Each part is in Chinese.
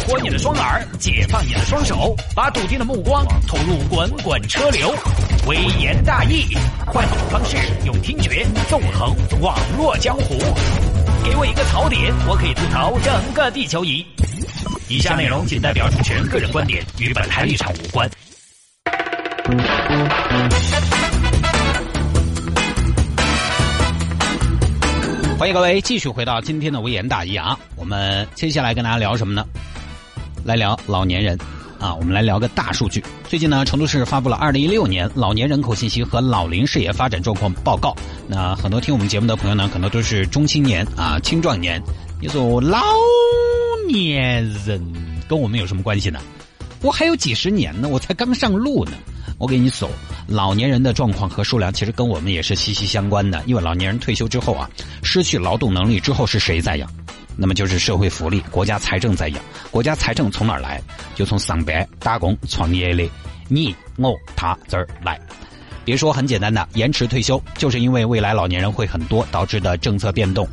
活你的双耳，解放你的双手，把笃定的目光投入滚滚车流。微言大义，换种方式用听觉纵横网络江湖。给我一个槽点，我可以吐槽整个地球仪。以下内容仅代表主持人个人观点，与本台立场无关。欢迎各位继续回到今天的微言大义啊！我们接下来跟大家聊什么呢？来聊老年人啊！我们来聊个大数据。最近呢，成都市发布了二零一六年老年人口信息和老龄事业发展状况报告。那很多听我们节目的朋友呢，可能都是中青年啊、青壮年。你说老年人跟我们有什么关系呢？我还有几十年呢，我才刚上路呢。我给你数，老年人的状况和数量其实跟我们也是息息相关的。因为老年人退休之后啊，失去劳动能力之后是谁在养？那么就是社会福利、国家财政在养。国家财政从哪儿来？就从上班、打工、创业的你、我、他这儿来。别说很简单的延迟退休，就是因为未来老年人会很多导致的政策变动。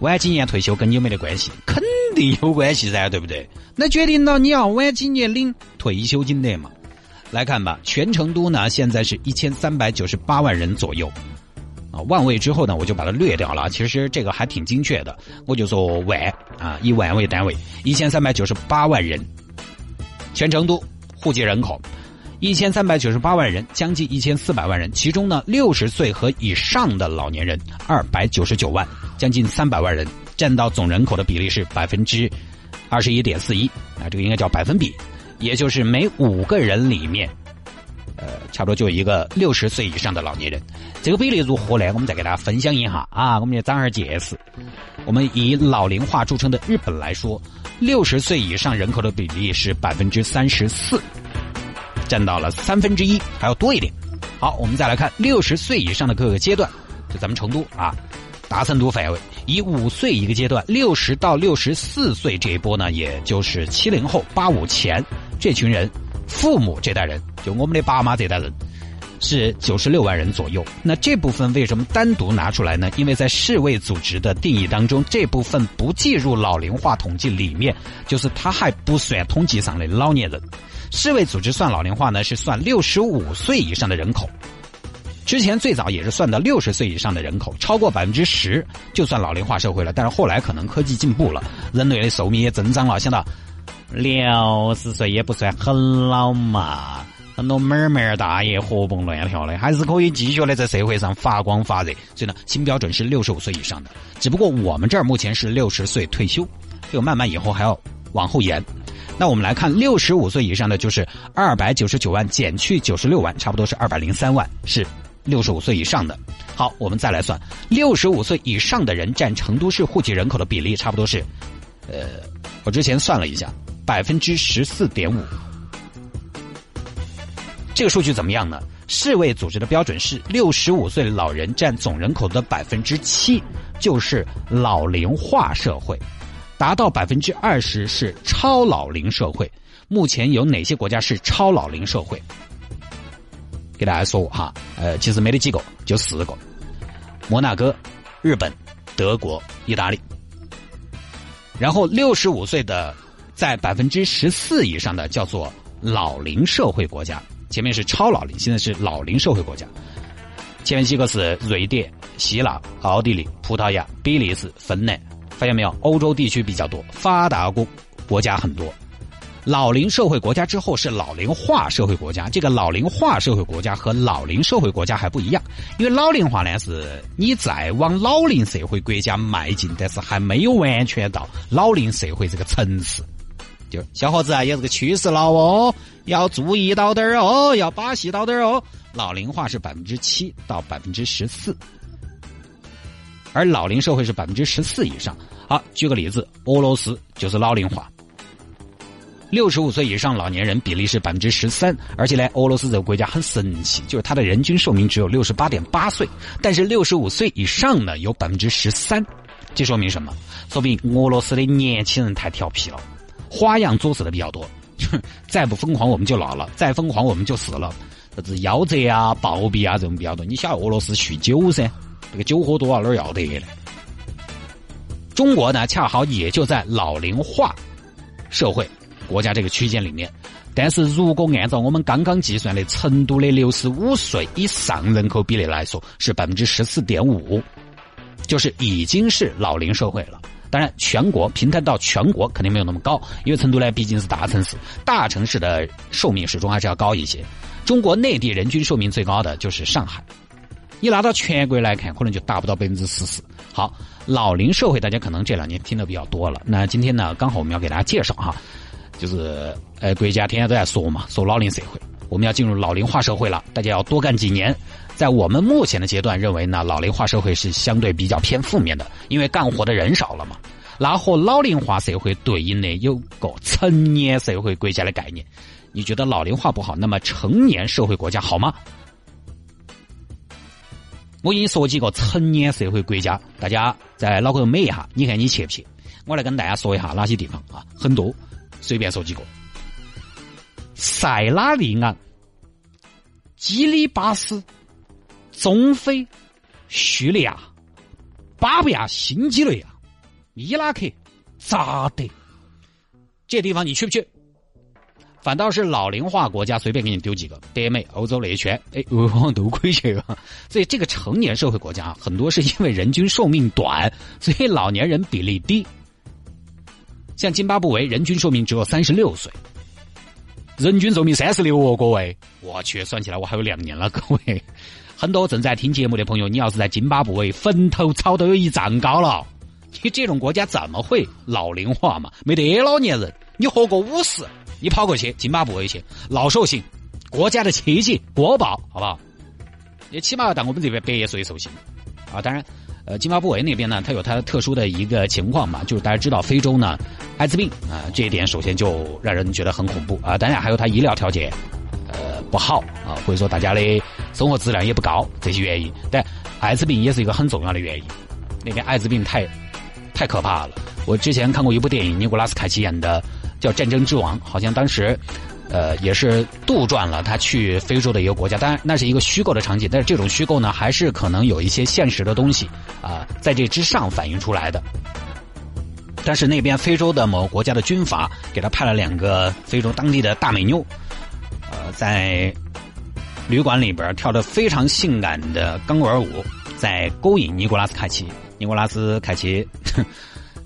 晚几年退休跟你有没得关系？肯定有关系噻，对不对？那决定了你要晚几年领退休金的嘛？来看吧，全成都呢现在是一千三百九十八万人左右，万位之后呢我就把它略掉了。其实这个还挺精确的，我就说万啊，以万为单位，一千三百九十八万人。全成都户籍人口一千三百九十八万人，将近一千四百万人，其中呢六十岁和以上的老年人二百九十九万，将近三百万人，占到总人口的比例是百分之二十一点四一，啊，这个应该叫百分比。也就是每五个人里面，差不多就一个六十岁以上的老年人。这个比例如何呢？我们再给大家分享一下啊，我们就长而见识。我们以老龄化著称的日本来说，六十岁以上人口的比例是百分之三十四，占到了三分之一，还要多一点。好，我们再来看六十岁以上的各个阶段，就咱们成都啊。达成都范围，以五岁一个阶段，六十到六十四岁这一波呢，也就是七零后、八五前这群人，父母这代人，就我们的爸妈这代人，是九十六万人左右。那这部分为什么单独拿出来呢？因为在世卫组织的定义当中，这部分不计入老龄化统计里面，就是它还不算统计上的老年人。世卫组织算老龄化呢，是算六十五岁以上的人口。之前最早也是算到六十岁以上的人口，超过百分之十就算老龄化社会了。但是后来可能科技进步了，人类的寿命也增长了，想到六十岁也不算很老嘛。很多妹儿妹大爷活蹦乱跳的，还是可以继续的在社会上发光发热。所以呢，新标准是六十五岁以上的。只不过我们这儿目前是六十岁退休，这个慢慢以后还要往后延。那我们来看六十五岁以上的，就是二百九十九万减去九十六万，差不多是二百零三万，是。六十五岁以上的，好，我们再来算，六十五岁以上的人占成都市户籍人口的比例，差不多是，呃，我之前算了一下，百分之十四点五。这个数据怎么样呢？世卫组织的标准是六十五岁老人占总人口的百分之七，就是老龄化社会；达到百分之二十是超老龄社会。目前有哪些国家是超老龄社会？给大家说哈，呃，其实没得几个，就四个：摩纳哥、日本、德国、意大利。然后六十五岁的，在百分之十四以上的叫做老龄社会国家，前面是超老龄，现在是老龄社会国家。前面几个是瑞典、希腊、奥地利、葡萄牙、比利时、芬兰，发现没有？欧洲地区比较多，发达国国家很多。老龄社会国家之后是老龄化社会国家，这个老龄化社会国家和老龄社会国家还不一样，因为老龄化呢是你在往老龄社会国家迈进，但是还没有完全到老龄社会这个层次。就小伙子啊，有这个趋势了哦，要注意到点儿哦，要把戏到点儿哦。老龄化是百分之七到百分之十四，而老龄社会是百分之十四以上。好，举个例子，俄罗斯就是老龄化。六十五岁以上老年人比例是百分之十三，而且呢，俄罗斯这个国家很神奇，就是它的人均寿命只有六十八点八岁，但是六十五岁以上呢有百分之十三，这说明什么？说明俄罗斯的年轻人太调皮了，花样作死的比较多，再不疯狂我们就老了，再疯狂我们就死了，啥子夭折啊、暴毙啊这种比较多。你晓得俄罗斯酗酒噻，这个酒喝多了哪儿要得的？中国呢，恰好也就在老龄化。社会国家这个区间里面。但是如果按照我们刚刚计算的成都的六十五岁以上人口比例来说，是百分之十四点五，就是已经是老龄社会了。当然，全国平摊到全国肯定没有那么高，因为成都呢毕竟是大城市，大城市的寿命始终还是要高一些。中国内地人均寿命最高的就是上海，你拿到全国来看，可能就达不到百分之四十。好，老龄社会大家可能这两年听的比较多了，那今天呢，刚好我们要给大家介绍哈。就是呃，国家天天都在说嘛，说老龄社会，我们要进入老龄化社会了，大家要多干几年。在我们目前的阶段，认为呢，老龄化社会是相对比较偏负面的，因为干活的人少了嘛。那和老龄化社会对应的有个成年社会国家的概念。你觉得老龄化不好，那么成年社会国家好吗？我给你说几个成年社会国家，大家在脑壳美一下，你看你去不去？我来跟大家说一下哪些地方啊，很多。随便说几个：塞拉利昂、基里巴斯、中非、叙利亚、巴布亚新几内亚、伊拉克、扎德，这地方你去不去？反倒是老龄化国家，随便给你丢几个：德美、欧洲内圈，哎，我往都可以去。所以这个成年社会国家啊很多是因为人均寿命短，所以老年人比例低。像津巴布韦人均寿命只有三十六岁，人均寿命三十六哦，各位，我去，算起来我还有两年了，各位。很多正在听节目的朋友，你要是在津巴布韦，坟头草都有一丈高了，你这种国家怎么会老龄化嘛？没得老年人，你活过五十，你跑过去津巴布韦去，老寿星，国家的奇迹，国宝，好不好？也起码要到我们这边百岁寿星啊！当然。呃，津巴布韦那边呢，它有它特殊的一个情况嘛，就是大家知道非洲呢，艾滋病啊，这一点首先就让人觉得很恐怖啊。当然还有它医疗条件，呃，不好啊，或者说大家的生活质量也不高这些原因。但艾滋病也是一个很重要的原因，那边艾滋病太太可怕了。我之前看过一部电影，尼古拉斯凯奇演的叫《战争之王》，好像当时。呃，也是杜撰了他去非洲的一个国家，当然那是一个虚构的场景，但是这种虚构呢，还是可能有一些现实的东西啊，在这之上反映出来的。但是那边非洲的某个国家的军阀给他派了两个非洲当地的大美妞，呃，在旅馆里边跳的非常性感的钢管舞，在勾引尼古拉斯凯奇。尼古拉斯凯奇。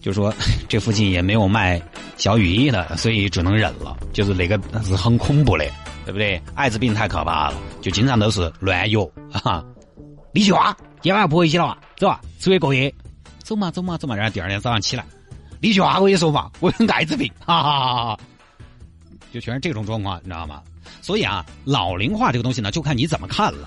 就说这附近也没有卖小雨衣的，所以只能忍了。就是那个是很恐怖的，对不对？艾滋病太可怕了，就经常都是乱药啊。李菊花，今晚不回去了，走吧，出去过夜。走嘛，走嘛，走嘛。然后第二天早上起来，李菊花，我跟你说嘛，我有艾滋病，哈哈哈哈。就全是这种状况，你知道吗？所以啊，老龄化这个东西呢，就看你怎么看了。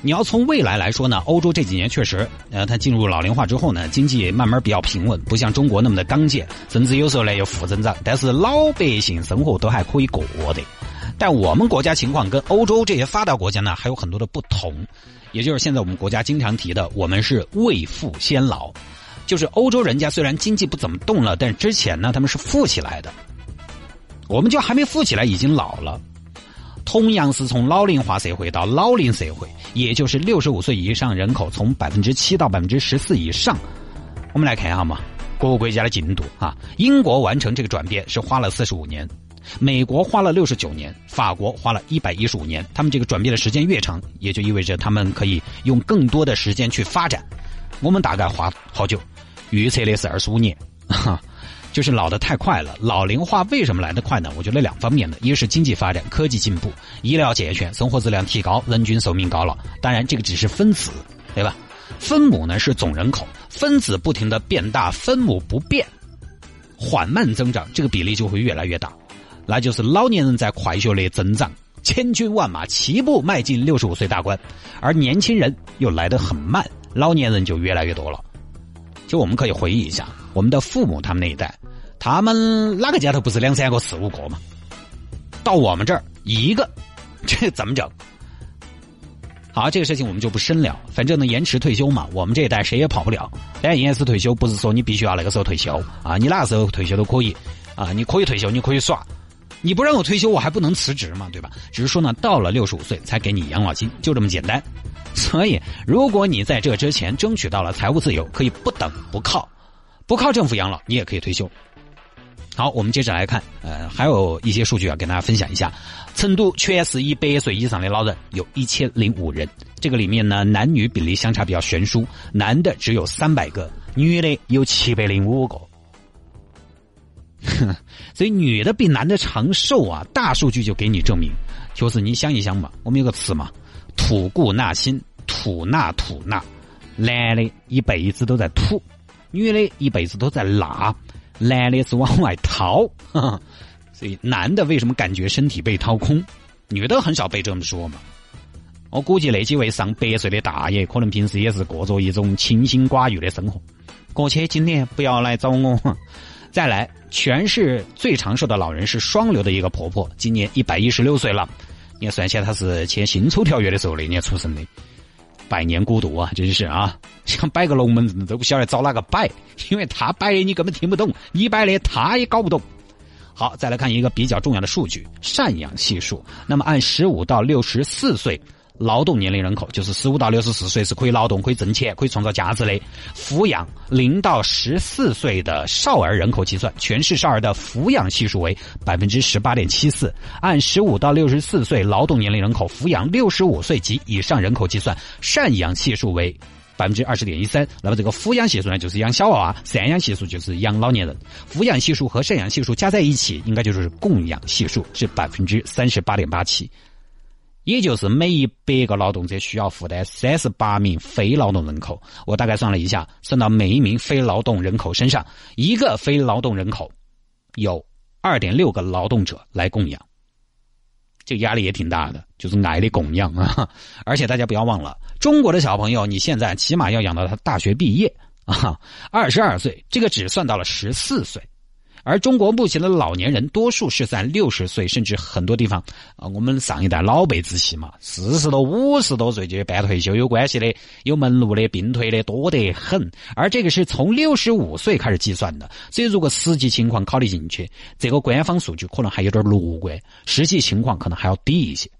你要从未来来说呢，欧洲这几年确实，呃，它进入老龄化之后呢，经济慢慢比较平稳，不像中国那么的刚健，甚至有时候呢有负增长。但是老百姓生活都还可以过的。但我们国家情况跟欧洲这些发达国家呢还有很多的不同，也就是现在我们国家经常提的，我们是未富先老，就是欧洲人家虽然经济不怎么动了，但是之前呢他们是富起来的，我们就还没富起来，已经老了。同样是从老龄化社会到老龄社会，也就是六十五岁以上人口从百分之七到百分之十四以上。我们来看一下嘛，各个国家的进度啊。英国完成这个转变是花了四十五年，美国花了六十九年，法国花了一百一十五年。他们这个转变的时间越长，也就意味着他们可以用更多的时间去发展。我们大概花好久，预测的是二十五年。就是老的太快了，老龄化为什么来得快呢？我觉得两方面的，一个是经济发展、科技进步、医疗健全、生活质量提高，人均寿命高了。当然，这个只是分子，对吧？分母呢是总人口，分子不停的变大，分母不变，缓慢增长，这个比例就会越来越大。那就是老年人在快速的增长，千军万马齐步迈进六十五岁大关，而年轻人又来得很慢，老年人就越来越多了。就我们可以回忆一下。我们的父母他们那一代，他们哪个家头不是两三个、四五个嘛？到我们这儿一个，这怎么整？好，这个事情我们就不深聊。反正呢，延迟退休嘛，我们这一代谁也跑不了。但延迟退休不是说你必须要那个时候退休啊，你哪个时候退休都可以啊，你可以退休，你可以耍。你不让我退休，我还不能辞职嘛，对吧？只是说呢，到了六十五岁才给你养老金，就这么简单。所以，如果你在这之前争取到了财务自由，可以不等不靠。不靠政府养老，你也可以退休。好，我们接着来看，呃，还有一些数据要跟大家分享一下。成都全市一百岁以上的老人有一千零五人，这个里面呢，男女比例相差比较悬殊，男的只有三百个，女的有七百零五个。哼 所以女的比男的长寿啊，大数据就给你证明。就是你想一想嘛，我们有个词嘛，吐故纳新，吐纳吐纳。男的一辈子都在吐，女的一辈子都在纳。男的是往外掏，所以男的为什么感觉身体被掏空？女的很少被这么说嘛。我估计那几位上百岁的大爷，可能平时也是过着一种清心寡欲的生活。过去今年不要来找我。再来，全市最长寿的老人是双流的一个婆婆，今年一百一十六岁了。你要，算起来她是签辛丑条约的时候那年出生的，百年孤独啊，真是啊！想摆个龙门阵都不晓得找哪个摆，因为他摆的你根本听不懂，你摆的他也搞不懂。好，再来看一个比较重要的数据——赡养系数。那么按十五到六十四岁。劳动年龄人口就是十五到六十四岁是可以劳动、可以挣钱、可以创造价值的。抚养零到十四岁的少儿人口计算，全市少儿的抚养系数为百分之十八点七四。按十五到六十四岁劳动年龄人口抚养六十五岁及以上人口计算，赡养系数为百分之二十点一三。那么这个抚养系数呢，就是养小娃娃；赡养系数就是养老年人。抚养系数和赡养系数加在一起，应该就是供养系数，是百分之三十八点八七。也就是每一百个劳动者需要负担三十八名非劳动人口。我大概算了一下，算到每一名非劳动人口身上，一个非劳动人口有二点六个劳动者来供养，这压力也挺大的，就是爱的供养啊！而且大家不要忘了，中国的小朋友，你现在起码要养到他大学毕业啊，二十二岁，这个只算到了十四岁。而中国目前的老年人多数是在六十岁，甚至很多地方啊，我们上一代老辈子系嘛，四十多、五十多岁就办退休有关系的，有门路的、病退的多得很。而这个是从六十五岁开始计算的，所以如果实际情况考虑进去，这个官方数据可能还有点乐观，实际情况可能还要低一些。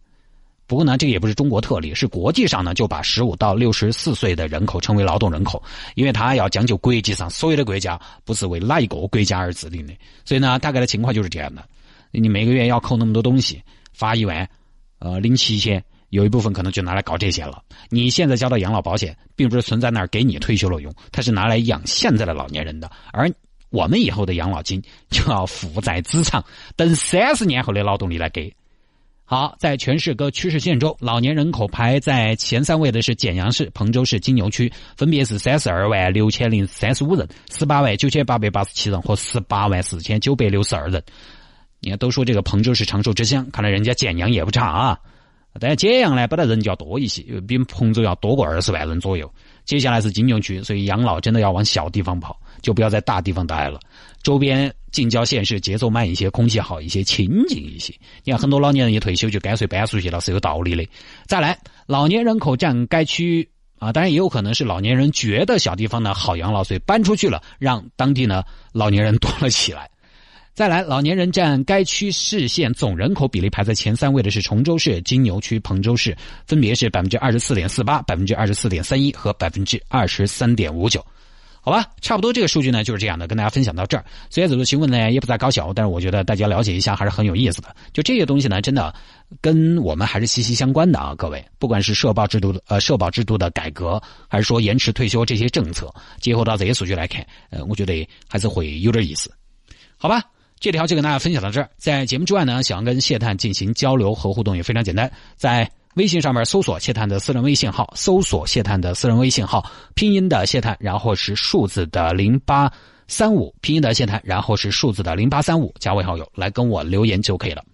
不过呢，这个也不是中国特例，是国际上呢就把十五到六十四岁的人口称为劳动人口，因为它要讲究国际上所有的国家不是为哪一个国家而制定的，所以呢，大概的情况就是这样的。你每个月要扣那么多东西，发一万，呃，领七千，有一部分可能就拿来搞这些了。你现在交的养老保险，并不是存在那儿给你退休了用，它是拿来养现在的老年人的，而我们以后的养老金就要负债资产，等三十年后的劳动力来给。好，在全市各区市县中，老年人口排在前三位的是简阳市、彭州市、金牛区，分别是三十二万六千零三十五人、十八万九千八百八十七人和十八万四千九百六十二人。你看，都说这个彭州是长寿之乡，看来人家简阳也不差啊。但简阳呢，本来人就要多一些，比彭州要多过二十万人左右。接下来是金牛区，所以养老真的要往小地方跑，就不要在大地方待了。周边近郊县市节奏慢一些，空气好一些，清静一些。你看很多老年人一退休就干脆搬出去了，是有道理的。再来，老年人口占该区啊，当然也有可能是老年人觉得小地方呢好养老，所以搬出去了，让当地呢老年人 多了起来。再来，老年人占该区市县总人口比例排在前三位的是崇州市、金牛区、彭州市，分别是百分之二十四点四八、百分之二十四点三一和百分之二十三点五九。好吧，差不多这个数据呢就是这样的，跟大家分享到这儿。虽然这个新闻呢也不咋搞笑，但是我觉得大家了解一下还是很有意思的。就这些东西呢，真的跟我们还是息息相关的啊，各位。不管是社保制度的呃社保制度的改革，还是说延迟退休这些政策，结合到这些数据来看，呃，我觉得还是会有点意思。好吧。这条就跟大家分享到这儿。在节目之外呢，想要跟谢探进行交流和互动也非常简单，在微信上面搜索谢探的私人微信号，搜索谢探的私人微信号，拼音的谢探，然后是数字的零八三五，拼音的谢探，然后是数字的零八三五，加为好友来跟我留言就可以了。